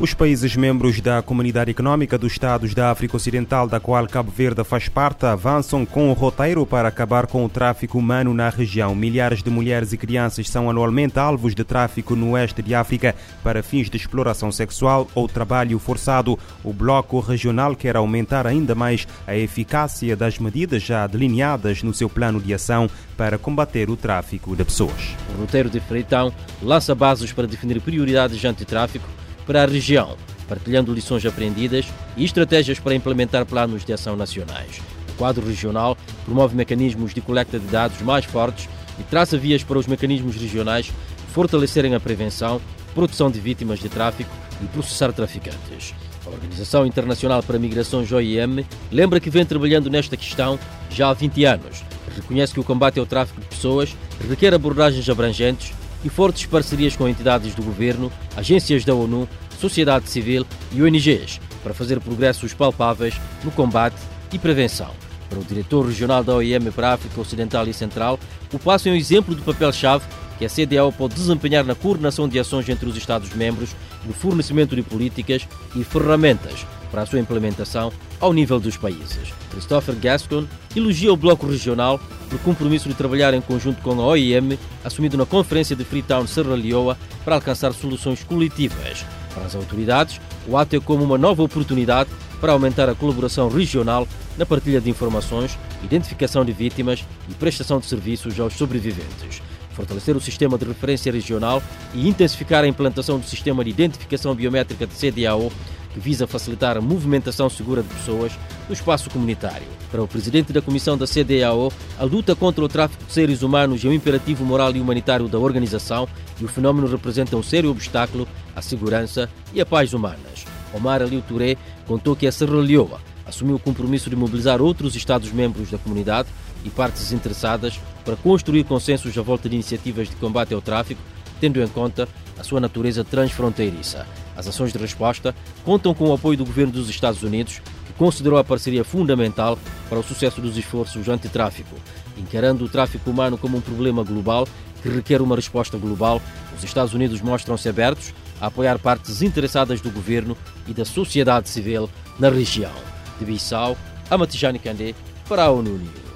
Os países membros da Comunidade Económica dos Estados da África Ocidental, da qual Cabo Verde faz parte, avançam com o roteiro para acabar com o tráfico humano na região. Milhares de mulheres e crianças são anualmente alvos de tráfico no oeste de África para fins de exploração sexual ou trabalho forçado. O Bloco Regional quer aumentar ainda mais a eficácia das medidas já delineadas no seu plano de ação para combater o tráfico de pessoas. O roteiro de Freitão lança bases para definir prioridades antitráfico para a região, partilhando lições aprendidas e estratégias para implementar planos de ação nacionais. O quadro regional promove mecanismos de coleta de dados mais fortes e traça vias para os mecanismos regionais fortalecerem a prevenção, proteção de vítimas de tráfico e processar traficantes. A Organização Internacional para Migrações OIM lembra que vem trabalhando nesta questão já há 20 anos. Reconhece que o combate ao tráfico de pessoas requer abordagens abrangentes e fortes parcerias com entidades do governo, agências da ONU, sociedade civil e ONGs para fazer progressos palpáveis no combate e prevenção. Para o diretor regional da OIM para a África Ocidental e Central, o passo é um exemplo do papel-chave que a CDAO pode desempenhar na coordenação de ações entre os Estados-membros, no fornecimento de políticas e ferramentas para a sua implementação ao nível dos países. Christopher Gascon elogia o Bloco Regional pelo compromisso de trabalhar em conjunto com a OIM, assumido na Conferência de Freetown Serra Leoa, para alcançar soluções coletivas. Para as autoridades, o ato é como uma nova oportunidade para aumentar a colaboração regional na partilha de informações, identificação de vítimas e prestação de serviços aos sobreviventes fortalecer o sistema de referência regional e intensificar a implantação do sistema de identificação biométrica de CDAO que visa facilitar a movimentação segura de pessoas no espaço comunitário. Para o presidente da comissão da CDAO, a luta contra o tráfico de seres humanos é um imperativo moral e humanitário da organização e o fenómeno representa um sério obstáculo à segurança e à paz humanas. Omar Aliu Touré contou que a Serra Leoa assumiu o compromisso de mobilizar outros Estados-membros da comunidade e partes interessadas para construir consensos à volta de iniciativas de combate ao tráfico, tendo em conta a sua natureza transfronteiriça. As ações de resposta contam com o apoio do governo dos Estados Unidos, considerou a parceria fundamental para o sucesso dos esforços anti-tráfico. Encarando o tráfico humano como um problema global que requer uma resposta global, os Estados Unidos mostram-se abertos a apoiar partes interessadas do governo e da sociedade civil na região. De Bissau, Amatijani Kandé, para a ONU News.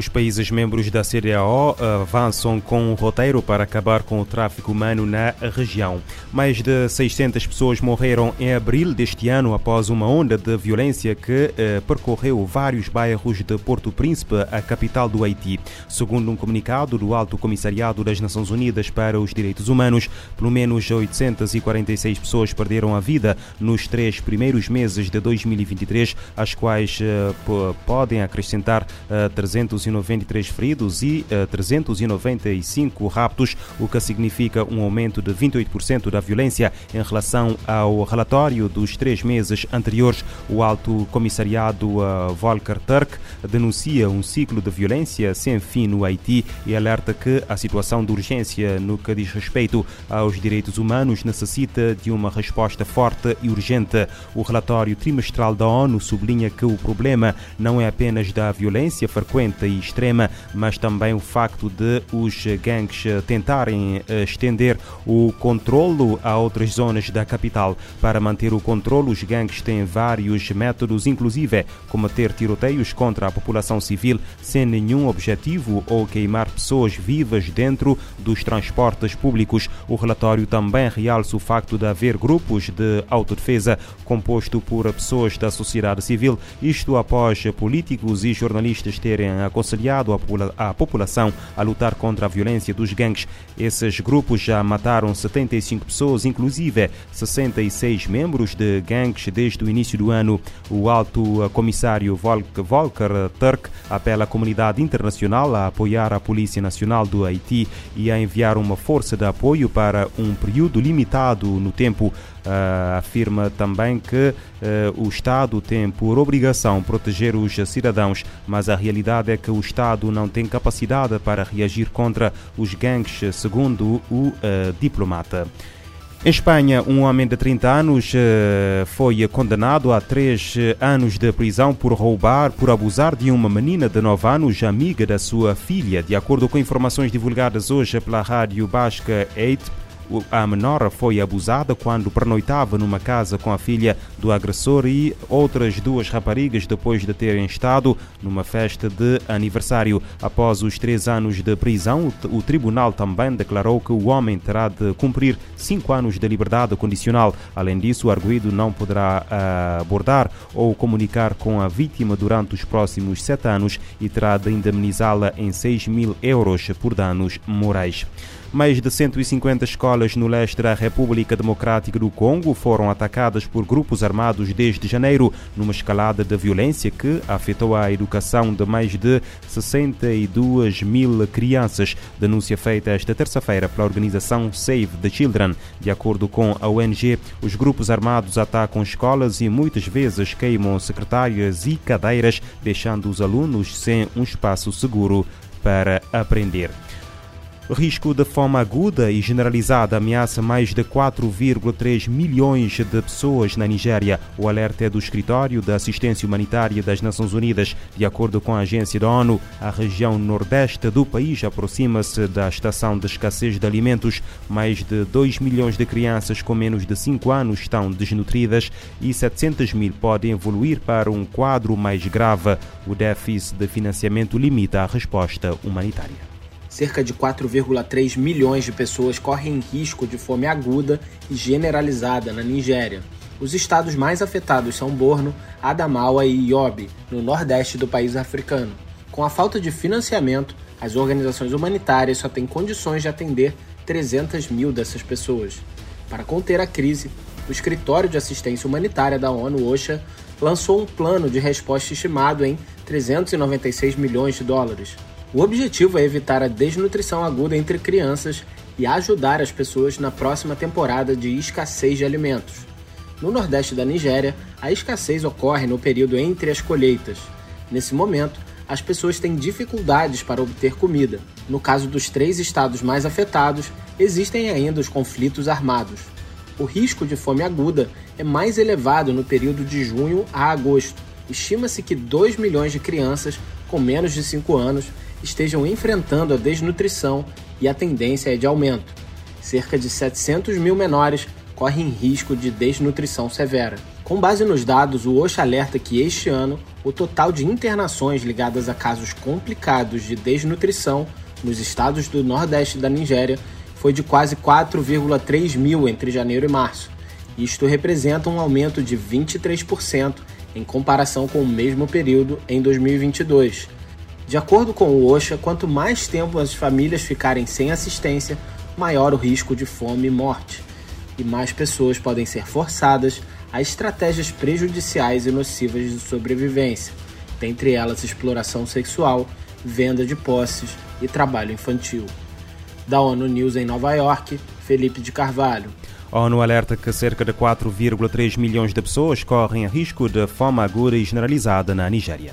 Os países membros da CDAO avançam com um roteiro para acabar com o tráfico humano na região. Mais de 600 pessoas morreram em abril deste ano após uma onda de violência que eh, percorreu vários bairros de Porto Príncipe, a capital do Haiti. Segundo um comunicado do Alto Comissariado das Nações Unidas para os Direitos Humanos, pelo menos 846 pessoas perderam a vida nos três primeiros meses de 2023, às quais eh, podem acrescentar eh, 300 393 feridos e uh, eh, 395 raptos, o que significa um aumento de 28% da violência em relação ao relatório dos três meses anteriores. O Alto Comissariado uh, Volker Turk denuncia um ciclo de violência sem fim no Haiti e alerta que a situação de urgência no que diz respeito aos direitos humanos necessita de uma resposta forte e urgente. O relatório trimestral da ONU sublinha que o problema não é apenas da violência frequente e extrema, mas também o facto de os gangues tentarem eh, estender o controlo a outras zonas da capital. Para manter o controlo, os gangues têm vários métodos, inclusive cometer tiroteios contra a população civil sem nenhum objetivo ou queimar pessoas vivas dentro dos transportes públicos. O relatório também realça o facto de haver grupos de autodefesa composto por pessoas da sociedade civil, isto após políticos e jornalistas terem aconselhado aconselhado a população a lutar contra a violência dos gangues. Esses grupos já mataram 75 pessoas, inclusive 66 membros de gangues desde o início do ano. O alto comissário Volker Turk apela à comunidade internacional a apoiar a Polícia Nacional do Haiti e a enviar uma força de apoio para um período limitado no tempo. Uh, afirma também que uh, o Estado tem por obrigação proteger os cidadãos, mas a realidade é que o Estado não tem capacidade para reagir contra os gangues, segundo o uh, diplomata. Em Espanha, um homem de 30 anos foi condenado a 3 anos de prisão por roubar, por abusar de uma menina de 9 anos, amiga da sua filha. De acordo com informações divulgadas hoje pela rádio basca 8, a menor foi abusada quando pernoitava numa casa com a filha do agressor e outras duas raparigas depois de terem estado numa festa de aniversário. Após os três anos de prisão, o tribunal também declarou que o homem terá de cumprir cinco anos de liberdade condicional. Além disso, o arguído não poderá uh, abordar ou comunicar com a vítima durante os próximos sete anos e terá de indemnizá-la em 6 mil euros por danos morais. Mais de 150 escolas no leste da República Democrática do Congo foram atacadas por grupos armados desde janeiro, numa escalada de violência que afetou a educação de mais de 62 mil crianças. Denúncia feita esta terça-feira pela organização Save the Children. De acordo com a ONG, os grupos armados atacam escolas e muitas vezes queimam secretárias e cadeiras, deixando os alunos sem um espaço seguro para aprender. Risco de fome aguda e generalizada ameaça mais de 4,3 milhões de pessoas na Nigéria. O alerta é do Escritório da Assistência Humanitária das Nações Unidas. De acordo com a agência da ONU, a região nordeste do país aproxima-se da estação de escassez de alimentos. Mais de 2 milhões de crianças com menos de 5 anos estão desnutridas e 700 mil podem evoluir para um quadro mais grave. O déficit de financiamento limita a resposta humanitária cerca de 4,3 milhões de pessoas correm risco de fome aguda e generalizada na Nigéria. Os estados mais afetados são Borno, Adamawa e Yobe, no nordeste do país africano. Com a falta de financiamento, as organizações humanitárias só têm condições de atender 300 mil dessas pessoas. Para conter a crise, o Escritório de Assistência Humanitária da ONU, OSHA, lançou um plano de resposta estimado em 396 milhões de dólares. O objetivo é evitar a desnutrição aguda entre crianças e ajudar as pessoas na próxima temporada de escassez de alimentos. No nordeste da Nigéria, a escassez ocorre no período entre as colheitas. Nesse momento, as pessoas têm dificuldades para obter comida. No caso dos três estados mais afetados, existem ainda os conflitos armados. O risco de fome aguda é mais elevado no período de junho a agosto. Estima-se que 2 milhões de crianças com menos de 5 anos estejam enfrentando a desnutrição e a tendência é de aumento. Cerca de 700 mil menores correm risco de desnutrição severa. Com base nos dados, o OSHA alerta que este ano o total de internações ligadas a casos complicados de desnutrição nos estados do nordeste da Nigéria foi de quase 4,3 mil entre janeiro e março. Isto representa um aumento de 23% em comparação com o mesmo período em 2022. De acordo com o OSHA, quanto mais tempo as famílias ficarem sem assistência, maior o risco de fome e morte, e mais pessoas podem ser forçadas a estratégias prejudiciais e nocivas de sobrevivência, dentre elas exploração sexual, venda de posses e trabalho infantil. Da ONU News em Nova York, Felipe de Carvalho. A ONU alerta que cerca de 4,3 milhões de pessoas correm risco de fome aguda e generalizada na Nigéria.